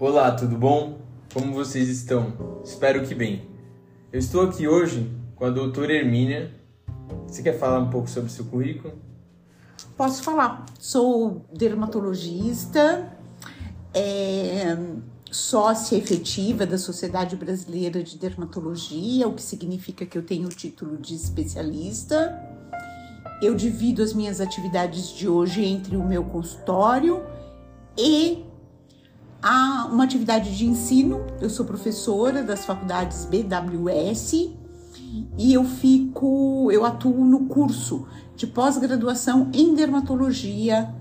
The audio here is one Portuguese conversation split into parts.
Olá, tudo bom? Como vocês estão? Espero que bem. Eu estou aqui hoje com a doutora Hermínia. Você quer falar um pouco sobre seu currículo? Posso falar. Sou dermatologista, é, sócia efetiva da Sociedade Brasileira de Dermatologia, o que significa que eu tenho o título de especialista. Eu divido as minhas atividades de hoje entre o meu consultório e a uma atividade de ensino. Eu sou professora das faculdades BWS e eu fico, eu atuo no curso de pós-graduação em dermatologia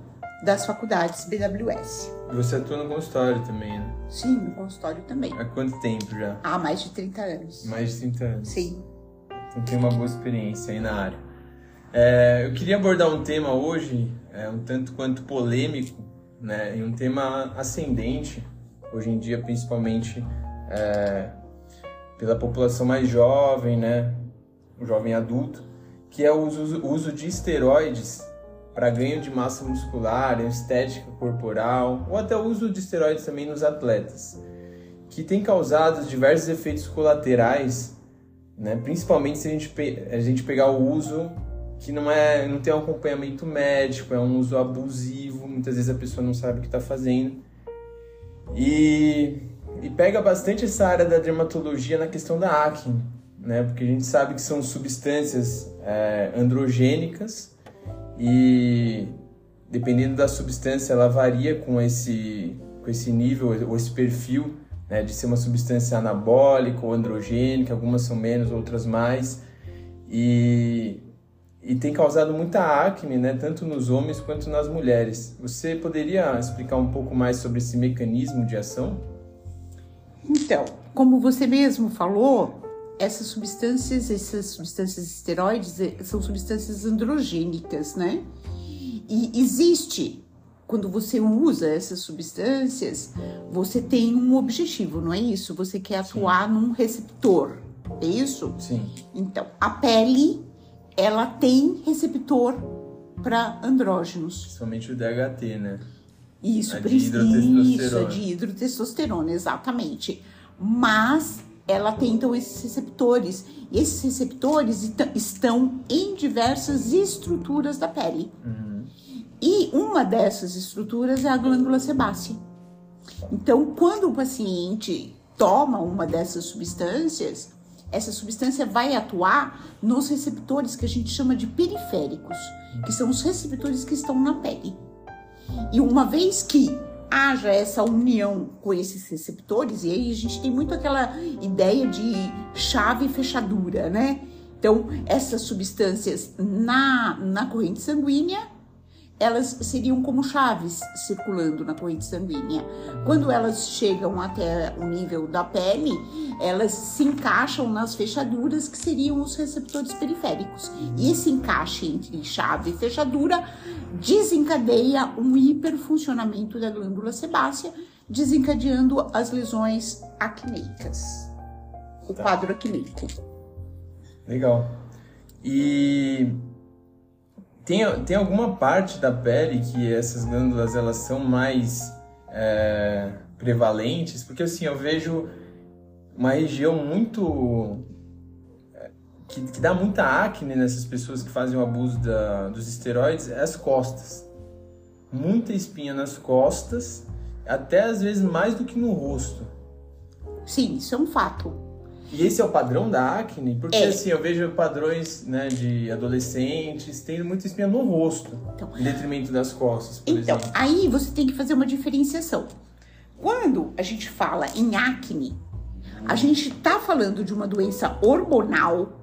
das faculdades BWS. Você atua no consultório também, né? Sim, no consultório também. Há quanto tempo já? Há mais de 30 anos. Mais de 30 anos. Sim. Então tem uma boa experiência aí na área. É, eu queria abordar um tema hoje, é, um tanto quanto polêmico, né? E um tema ascendente, hoje em dia, principalmente é, pela população mais jovem, né? O jovem adulto, que é o uso, uso de esteroides para ganho de massa muscular, estética corporal, ou até o uso de esteroides também nos atletas, que tem causado diversos efeitos colaterais, né? principalmente se a gente, a gente pegar o uso que não é não tem um acompanhamento médico, é um uso abusivo, muitas vezes a pessoa não sabe o que está fazendo. E, e pega bastante essa área da dermatologia na questão da acne, né? Porque a gente sabe que são substâncias é, androgênicas e dependendo da substância ela varia com esse com esse nível ou esse perfil né, de ser uma substância anabólica ou androgênica, algumas são menos, outras mais. E e tem causado muita acne, né, tanto nos homens quanto nas mulheres. Você poderia explicar um pouco mais sobre esse mecanismo de ação? Então, como você mesmo falou, essas substâncias, essas substâncias esteroides eh, são substâncias androgênicas, né? E existe quando você usa essas substâncias, você tem um objetivo, não é isso? Você quer atuar Sim. num receptor, é isso? Sim. Então, a pele ela tem receptor para andrógenos. Somente o DHT, né? Isso, a de isso, de hidrotestosterona, exatamente. Mas ela tem então esses receptores. E esses receptores estão em diversas estruturas da pele. Uhum. E uma dessas estruturas é a glândula sebácea. Então, quando o paciente toma uma dessas substâncias, essa substância vai atuar nos receptores que a gente chama de periféricos, que são os receptores que estão na pele. E uma vez que haja essa união com esses receptores, e aí a gente tem muito aquela ideia de chave e fechadura, né? Então, essas substâncias na, na corrente sanguínea elas seriam como chaves circulando na corrente sanguínea. Quando elas chegam até o nível da pele, elas se encaixam nas fechaduras que seriam os receptores periféricos. E esse encaixe entre chave e fechadura desencadeia um hiperfuncionamento da glândula sebácea, desencadeando as lesões acneicas. O tá. quadro acneico. Legal. E tem, tem alguma parte da pele que essas glândulas elas são mais é, prevalentes? Porque assim, eu vejo uma região muito. É, que, que dá muita acne nessas pessoas que fazem o abuso da, dos esteroides é as costas. Muita espinha nas costas, até às vezes mais do que no rosto. Sim, isso é um fato. E esse é o padrão da acne? Porque é. assim, eu vejo padrões né, de adolescentes tendo muita espinha no rosto, então, em detrimento das costas, por então, exemplo. aí você tem que fazer uma diferenciação. Quando a gente fala em acne, a gente tá falando de uma doença hormonal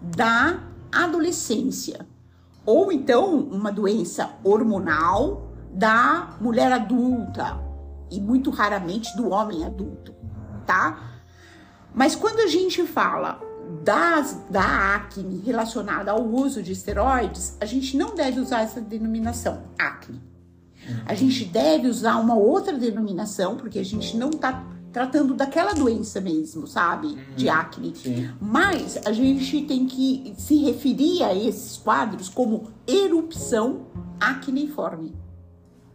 da adolescência. Ou então uma doença hormonal da mulher adulta e muito raramente do homem adulto, tá? Mas quando a gente fala das, da acne relacionada ao uso de esteroides, a gente não deve usar essa denominação, acne. A gente deve usar uma outra denominação, porque a gente não está tratando daquela doença mesmo, sabe? De uhum. acne. Sim. Mas a gente tem que se referir a esses quadros como erupção acneiforme.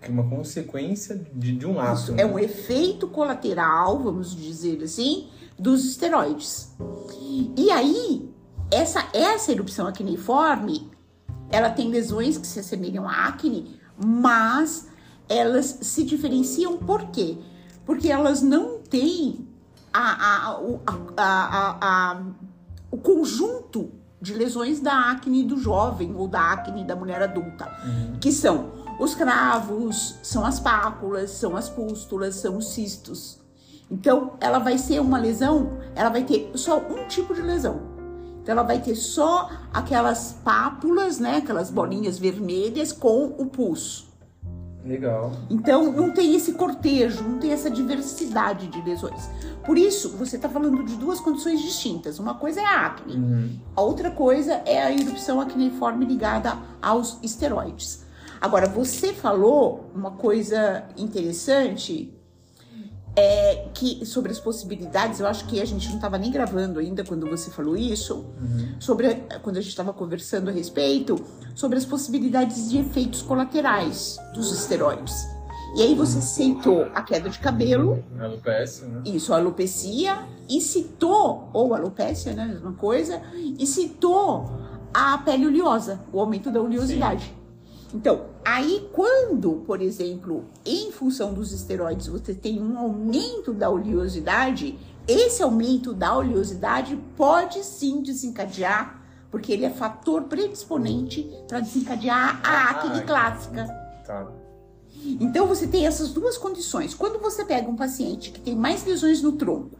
uma consequência de, de um ato. Isso né? é um efeito colateral, vamos dizer assim, dos esteroides. E aí, essa, essa erupção acneiforme, ela tem lesões que se assemelham à acne, mas elas se diferenciam por quê? Porque elas não têm a, a, a, o conjunto de lesões da acne do jovem ou da acne da mulher adulta, uhum. que são os cravos, são as pápulas, são as pústulas, são os cistos. Então, ela vai ser uma lesão, ela vai ter só um tipo de lesão. Então, ela vai ter só aquelas pápulas, né? Aquelas bolinhas vermelhas com o pulso. Legal. Então, não tem esse cortejo, não tem essa diversidade de lesões. Por isso, você está falando de duas condições distintas. Uma coisa é a acne, uhum. a outra coisa é a erupção acneiforme ligada aos esteroides. Agora, você falou uma coisa interessante é, que sobre as possibilidades, eu acho que a gente não estava nem gravando ainda quando você falou isso, uhum. sobre quando a gente estava conversando a respeito, sobre as possibilidades de efeitos colaterais dos esteroides. E aí você citou a queda de cabelo. A alopecia, né? Isso, a alopecia. E citou, ou alopecia, né? Mesma coisa. E citou a pele oleosa, o aumento da oleosidade. Sim. Então, aí quando, por exemplo, em função dos esteroides você tem um aumento da oleosidade, esse aumento da oleosidade pode sim desencadear, porque ele é fator predisponente para desencadear a ah, acne clássica. Tá. Então você tem essas duas condições. Quando você pega um paciente que tem mais lesões no tronco,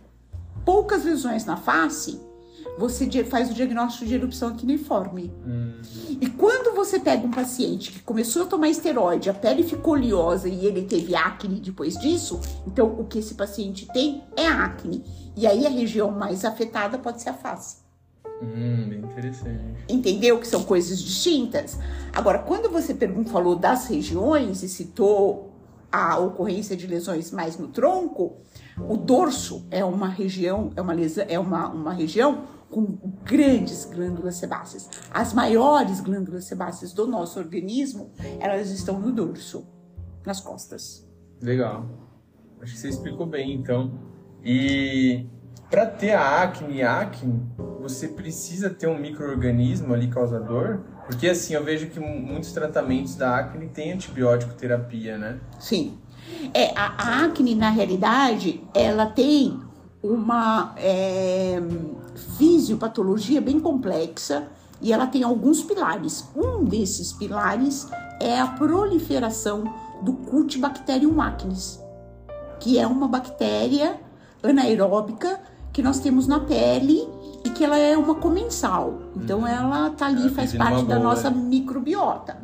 poucas lesões na face, você faz o diagnóstico de erupção acneiforme. Hum. E quando você pega um paciente que começou a tomar esteroide, a pele ficou oleosa e ele teve acne depois disso, então o que esse paciente tem é acne. E aí a região mais afetada pode ser a face. Hum, bem interessante. Entendeu que são coisas distintas? Agora, quando você falou das regiões e citou a ocorrência de lesões mais no tronco, o dorso é uma região, é uma, lesa, é uma, uma região com grandes glândulas sebáceas. As maiores glândulas sebáceas do nosso organismo, elas estão no dorso, nas costas. Legal. Acho que você explicou bem, então. E para ter a acne, acne, você precisa ter um microorganismo ali causador? Porque assim, eu vejo que muitos tratamentos da acne têm antibiótico terapia, né? Sim. É, a, a acne, na realidade, ela tem uma é, fisiopatologia bem complexa e ela tem alguns pilares. Um desses pilares é a proliferação do Cutibacterium acnes, que é uma bactéria anaeróbica que nós temos na pele e que ela é uma comensal. Então uhum. ela tá ali, ela faz parte da nossa microbiota.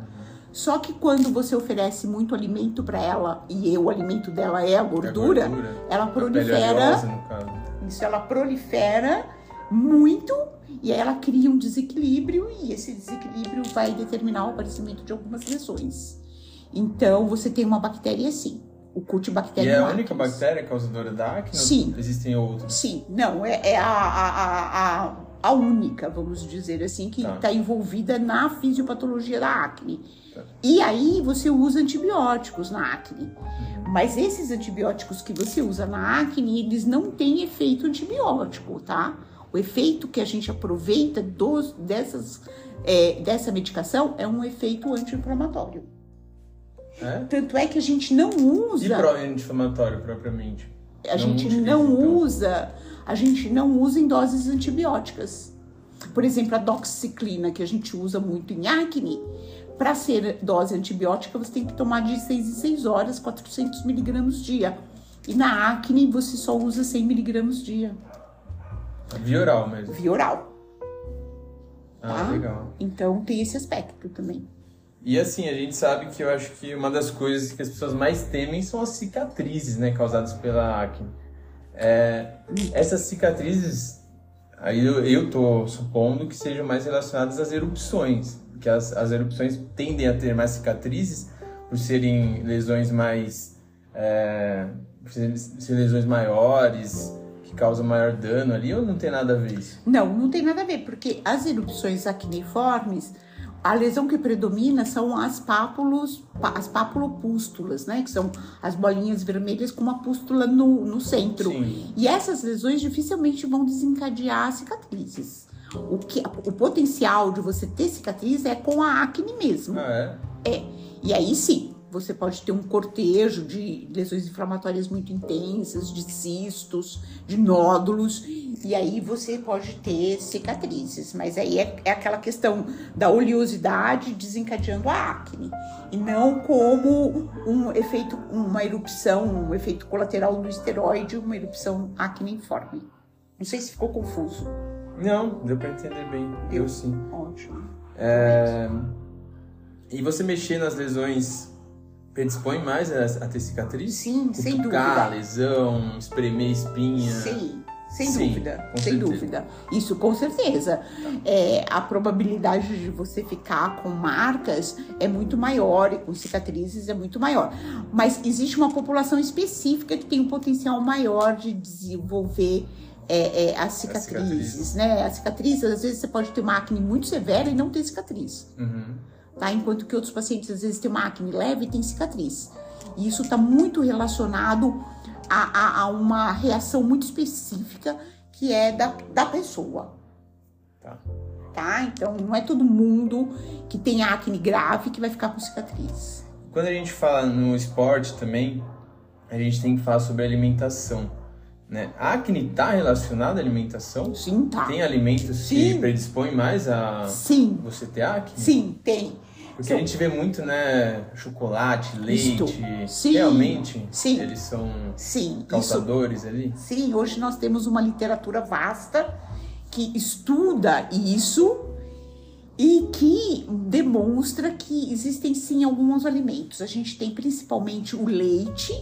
Só que quando você oferece muito alimento para ela e o alimento dela é a gordura, é gordura. ela prolifera. Isso ela prolifera muito e ela cria um desequilíbrio e esse desequilíbrio vai determinar o aparecimento de algumas lesões. Então você tem uma bactéria assim, o Cutibacterium E é a única bactéria causadora da acne? Sim. existem outras? Sim, não, é, é a, a, a, a, única, vamos dizer assim, que está tá envolvida na fisiopatologia da acne. Tá. E aí você usa antibióticos na acne. Uhum. Mas esses antibióticos que você usa na acne, eles não têm efeito antibiótico, tá? O efeito que a gente aproveita dos, dessas, é, dessa medicação é um efeito anti-inflamatório. É? Tanto é que a gente não usa. E pro anti-inflamatório propriamente? A não gente não então. usa, a gente não usa em doses antibióticas. Por exemplo, a doxiciclina, que a gente usa muito em acne, para ser dose antibiótica, você tem que tomar de 6 em 6 horas, 400 miligramas dia. E na acne, você só usa 100 miligramas dia. Via oral mesmo? Via oral. Ah, tá? legal. Então tem esse aspecto também. E assim, a gente sabe que eu acho que uma das coisas que as pessoas mais temem são as cicatrizes, né, causadas pela acne. É, essas cicatrizes, aí eu, eu tô supondo que sejam mais relacionadas às erupções, que as, as erupções tendem a ter mais cicatrizes por serem lesões mais, é, por serem lesões maiores, que causam maior dano ali, ou não tem nada a ver isso? Não, não tem nada a ver, porque as erupções acneiformes a lesão que predomina são as pápulos, as papulopústulas, né? Que são as bolinhas vermelhas com uma pústula no, no centro. Sim. E essas lesões dificilmente vão desencadear cicatrizes. O, que, o potencial de você ter cicatriz é com a acne mesmo. Ah, é? É. E aí sim, você pode ter um cortejo de lesões inflamatórias muito intensas, de cistos, de nódulos, e aí você pode ter cicatrizes. Mas aí é, é aquela questão da oleosidade desencadeando a acne, e não como um efeito, uma erupção, um efeito colateral do esteroide, uma erupção acneiforme. Não sei se ficou confuso. Não, deu para entender bem. Deu sim. Ótimo. É... E você mexer nas lesões predispõe mais a, a ter cicatriz? Sim, sem dúvida. lesão, espremer espinha. Sim. Sem Sim, dúvida, sem certeza. dúvida. Isso com certeza. É, a probabilidade de você ficar com marcas é muito maior e com cicatrizes é muito maior. Mas existe uma população específica que tem um potencial maior de desenvolver é, é, as cicatrizes, a cicatriz. né? A cicatriz, às vezes você pode ter uma acne muito severa e não ter cicatriz. Uhum tá? Enquanto que outros pacientes às vezes têm uma acne leve e tem cicatriz. E isso está muito relacionado a, a, a, uma reação muito específica que é da, da pessoa. Tá. Tá? Então não é todo mundo que tem acne grave que vai ficar com cicatriz. Quando a gente fala no esporte também, a gente tem que falar sobre alimentação. Né? A acne está relacionada à alimentação? Sim, tá. Tem alimentos Sim. que predispõem mais a Sim. você ter acne? Sim, tem. Porque a gente vê muito, né, chocolate, leite. Sim, realmente, sim, eles são sim, causadores isso, ali? Sim, hoje nós temos uma literatura vasta que estuda isso e que demonstra que existem sim alguns alimentos. A gente tem principalmente o leite.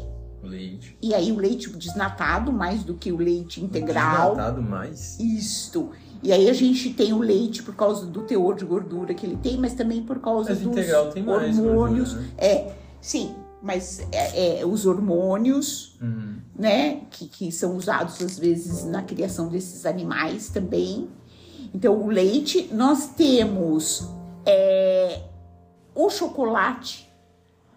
Leite. E aí o leite desnatado mais do que o leite integral. Desnatado mais? Isto. E aí a gente tem o leite por causa do teor de gordura que ele tem, mas também por causa mas dos hormônios. Gordura, né? É, sim, mas é, é, os hormônios, uhum. né, que, que são usados às vezes na criação desses animais também. Então, o leite, nós temos é, o chocolate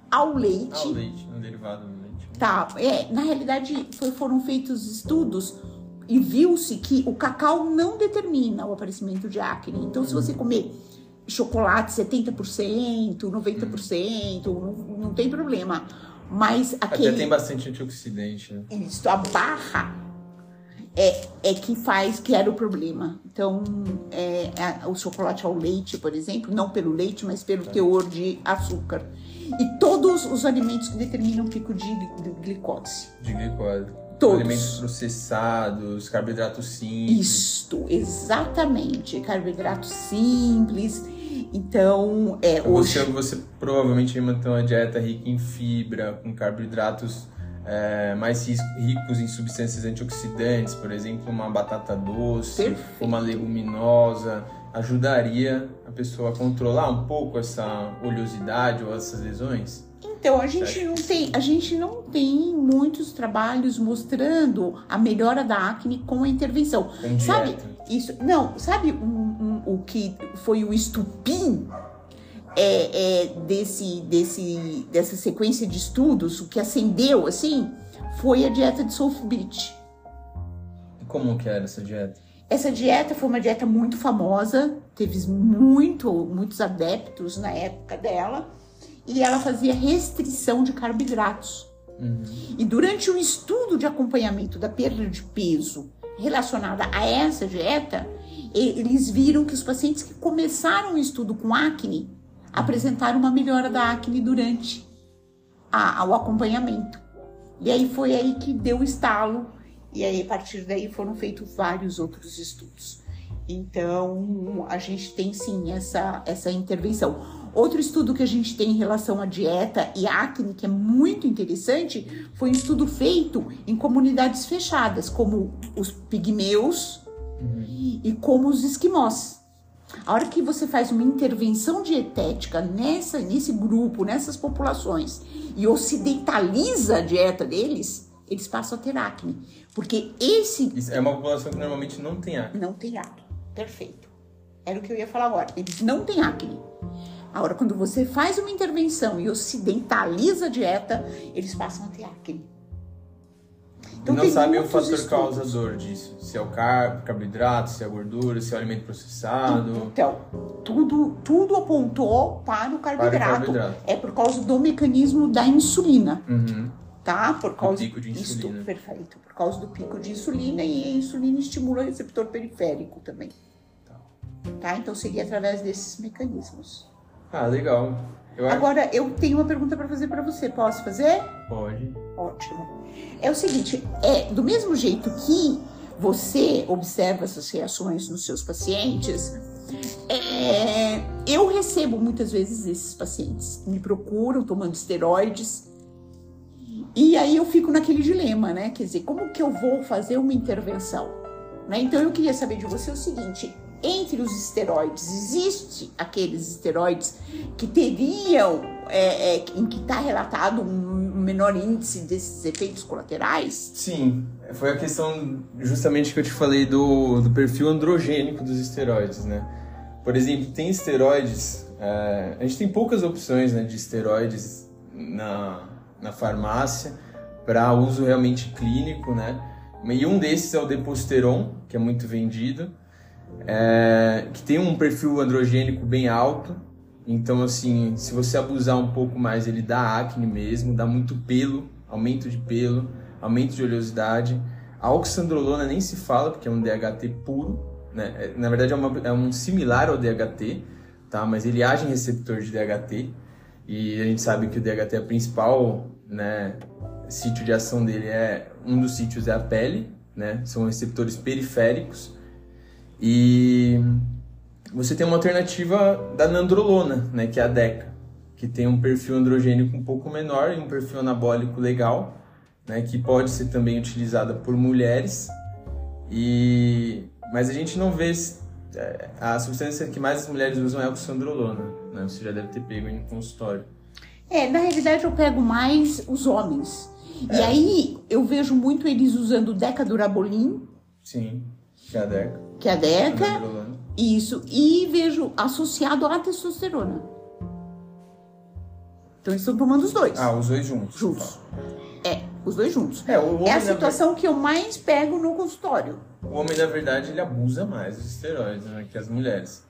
ao leite. Ao leite, um derivado. Tá, é, na realidade foi, foram feitos estudos e viu-se que o cacau não determina o aparecimento de acne. Então, se você comer chocolate 70%, 90%, não, não tem problema. Mas aquele... Até tem bastante antioxidante, né? Isso, a barra é, é que faz, que era o problema. Então, é, é, o chocolate ao leite, por exemplo, não pelo leite, mas pelo tá. teor de açúcar. E todos os alimentos que determinam o pico de, glicose. De glicose. Todos. Alimentos processados, carboidratos simples. Isto, exatamente. Carboidratos simples. Então, é, hoje... Você, você provavelmente vai manter uma dieta rica em fibra, com carboidratos é, mais ricos em substâncias antioxidantes, por exemplo, uma batata doce, Perfeito. uma leguminosa, ajudaria a pessoa a controlar um pouco essa oleosidade ou essas lesões? Então, a gente não tem, a gente não tem muitos trabalhos mostrando a melhora da acne com a intervenção. Com sabe isso? Não, sabe um, um, o que foi o estupim é, é, desse, desse, dessa sequência de estudos, o que acendeu assim, foi a dieta de sulfite. Como que era essa dieta? Essa dieta foi uma dieta muito famosa, teve muito, muitos adeptos na época dela e ela fazia restrição de carboidratos. Uhum. E durante um estudo de acompanhamento da perda de peso relacionada a essa dieta, eles viram que os pacientes que começaram o estudo com acne apresentaram uma melhora da acne durante a, o acompanhamento. E aí foi aí que deu o estalo, e aí a partir daí foram feitos vários outros estudos. Então, a gente tem sim essa, essa intervenção. Outro estudo que a gente tem em relação à dieta e acne, que é muito interessante, foi um estudo feito em comunidades fechadas, como os pigmeus uhum. e como os esquimós. A hora que você faz uma intervenção dietética nessa, nesse grupo, nessas populações, e ocidentaliza a dieta deles, eles passam a ter acne. Porque esse. Isso é uma população que normalmente não tem acne. Não tem acne. Perfeito. Era o que eu ia falar agora. Eles não têm acne. Agora, quando você faz uma intervenção e ocidentaliza a dieta, eles passam a ter acne. Então, não sabe o fator estudos. causador disso. Se é o carbo, carboidrato, se é a gordura, se é o alimento processado. Então, tudo, tudo apontou para o carboidrato. Para o carboidrato. É por causa do mecanismo da insulina. Uhum. Tá? Por causa do pico de insulina. Isto, perfeito. Por causa do pico de insulina e a insulina estimula o receptor periférico também. Tá? tá? Então seria através desses mecanismos. Ah, legal. Eu Agora, eu tenho uma pergunta para fazer para você. Posso fazer? Pode. Ótimo. É o seguinte, é do mesmo jeito que você observa essas reações nos seus pacientes, é, eu recebo muitas vezes esses pacientes me procuram tomando esteroides e aí eu fico naquele dilema, né? Quer dizer, como que eu vou fazer uma intervenção? Né? Então eu queria saber de você o seguinte: entre os esteroides, existe aqueles esteroides que teriam, é, é, em que está relatado um menor índice desses efeitos colaterais? Sim, foi a questão justamente que eu te falei do, do perfil androgênico dos esteroides, né? Por exemplo, tem esteroides, é, a gente tem poucas opções né, de esteroides na, na farmácia para uso realmente clínico, né? E um desses é o Deposteron, que é muito vendido é, que tem um perfil androgênico bem alto. Então, assim, se você abusar um pouco mais, ele dá acne mesmo, dá muito pelo, aumento de pelo, aumento de oleosidade. A oxandrolona nem se fala, porque é um DHT puro, né? É, na verdade, é, uma, é um similar ao DHT, tá? Mas ele age em receptor de DHT. E a gente sabe que o DHT é principal, né? Sítio de ação dele é um dos sítios é a pele, né? São receptores periféricos. E você tem uma alternativa da nandrolona, né, que é a DECA, que tem um perfil androgênico um pouco menor e um perfil anabólico legal, né, que pode ser também utilizada por mulheres. E mas a gente não vê a substância que mais as mulheres usam é a oxandrolona, né? Você já deve ter pego aí no consultório. É, na realidade eu pego mais os homens. É. E aí eu vejo muito eles usando decadurabolin. Sim, que é a DECA que é a DECA. Isso. E vejo associado à testosterona. Então eles estão tomando os dois. Ah, os dois juntos. Juntos. É, os dois juntos. É, é a situação que eu mais pego no consultório. O homem, na verdade, ele abusa mais dos esteroides né, que as mulheres.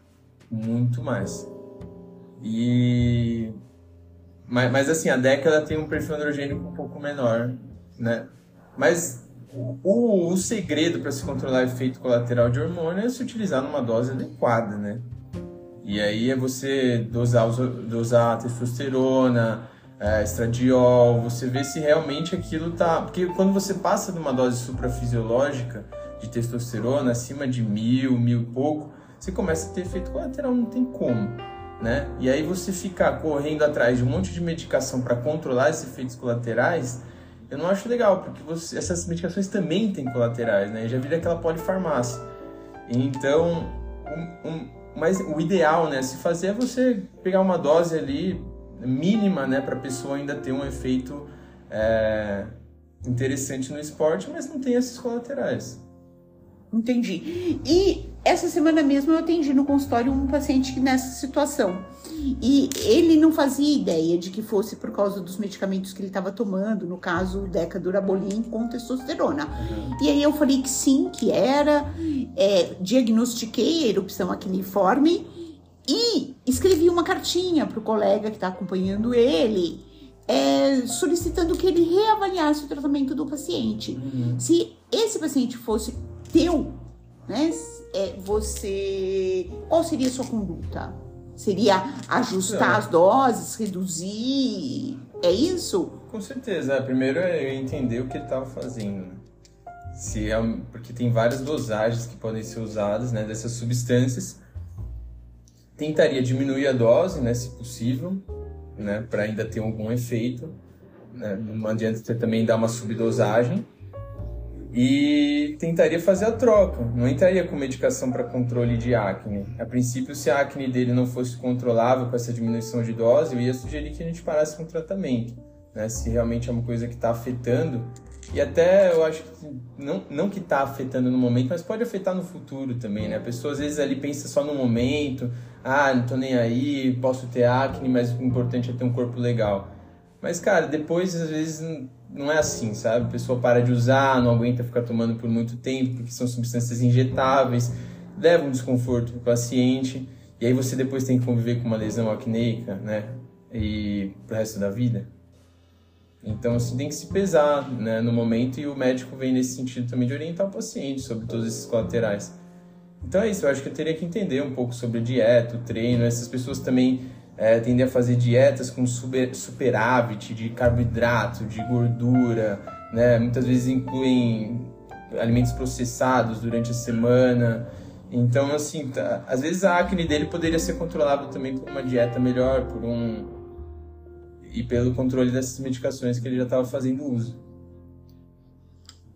Muito mais. E. Mas, mas assim, a década tem um perfil androgênico um pouco menor, né? Mas o, o segredo para se controlar efeito colateral de hormônio é se utilizar numa dose adequada, né? E aí é você dosar, dosar testosterona, é, estradiol, você vê se realmente aquilo tá. Porque quando você passa de uma dose suprafisiológica de testosterona, acima de mil, mil e pouco, você começa a ter efeito colateral, não tem como. Né? E aí você ficar correndo atrás de um monte de medicação para controlar esses efeitos colaterais, eu não acho legal, porque você, essas medicações também têm colaterais, né? Já vira aquela polifarmácia. Então, um, um, mas o ideal, né, se fazer é você pegar uma dose ali mínima, né, para a pessoa ainda ter um efeito é, interessante no esporte, mas não tem esses colaterais. Entendi. E essa semana mesmo eu atendi no consultório um paciente nessa situação. E ele não fazia ideia de que fosse por causa dos medicamentos que ele estava tomando, no caso, decadurabolin com testosterona. Uhum. E aí eu falei que sim, que era, é, diagnostiquei a erupção acneiforme e escrevi uma cartinha para o colega que está acompanhando ele, é, solicitando que ele reavaliasse o tratamento do paciente. Uhum. Se esse paciente fosse teu, né? É, você. Qual seria a sua conduta? Seria ajustar as doses, reduzir? É isso? Com certeza. Primeiro é entender o que ele estava fazendo. Se é, porque tem várias dosagens que podem ser usadas né, dessas substâncias. Tentaria diminuir a dose, né, se possível, né, para ainda ter algum efeito. Né? Não adianta você também dar uma subdosagem e tentaria fazer a troca. Não entraria com medicação para controle de acne. A princípio, se a acne dele não fosse controlável com essa diminuição de dose, eu ia sugerir que a gente parasse com o tratamento. Né? Se realmente é uma coisa que está afetando. E até eu acho que não, não que está afetando no momento, mas pode afetar no futuro também. Né? A pessoa às vezes ali pensa só no momento, ah, não tô nem aí, posso ter acne, mas o importante é ter um corpo legal. Mas, cara, depois, às vezes, não é assim, sabe? A pessoa para de usar, não aguenta ficar tomando por muito tempo, porque são substâncias injetáveis, leva um desconforto pro paciente, e aí você depois tem que conviver com uma lesão acneica, né? E pro resto da vida. Então, assim, tem que se pesar né, no momento e o médico vem nesse sentido também de orientar o paciente sobre todos esses colaterais. Então é isso, eu acho que eu teria que entender um pouco sobre dieta, o treino. Essas pessoas também é, tendem a fazer dietas com super, superávit de carboidrato, de gordura, né? Muitas vezes incluem alimentos processados durante a semana. Então, assim, tá, às vezes a acne dele poderia ser controlada também por uma dieta melhor, por um e pelo controle dessas medicações que ele já estava fazendo uso.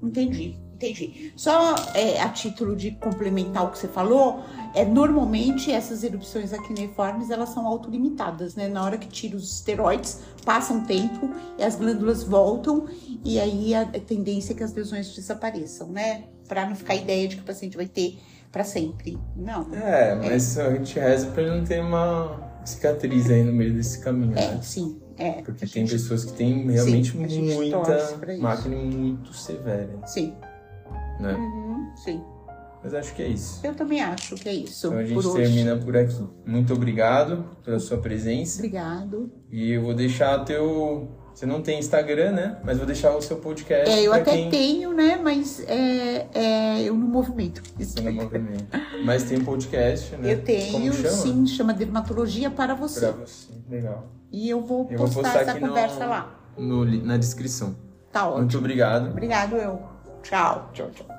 Entendi, entendi. Só é, a título de complementar o que você falou, é normalmente essas erupções acneiformes elas são autolimitadas, né? Na hora que tira os esteroides, passa um tempo e as glândulas voltam e aí a tendência é que as lesões desapareçam, né? Para não ficar a ideia de que o paciente vai ter para sempre. Não. É, mas é. a gente reza para ele não ter uma cicatriz aí no meio desse caminho. É, né? sim. É, Porque tem gente... pessoas que têm realmente sim, muita máquina muito severa. Sim. Né? Uhum, sim. Mas acho que é isso. Eu também acho que é isso. Então a gente por termina hoje. por aqui. Muito obrigado pela sua presença. Obrigado. E eu vou deixar teu. Você não tem Instagram, né? Mas vou deixar o seu podcast. É, eu até quem... tenho, né? Mas é, é, eu não movimento. Você não movimento. Mas tem podcast, né? Eu tenho, chama? sim, chama Dermatologia para você. Para você, legal. E eu vou eu postar, vou postar essa conversa no, lá. No, na descrição. Tá ótimo. Muito obrigado. Obrigado, eu. Ciao, ciao, ciao.